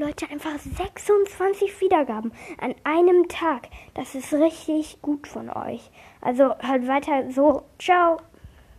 Leute, einfach 26 Wiedergaben an einem Tag. Das ist richtig gut von euch. Also hört weiter so. Ciao.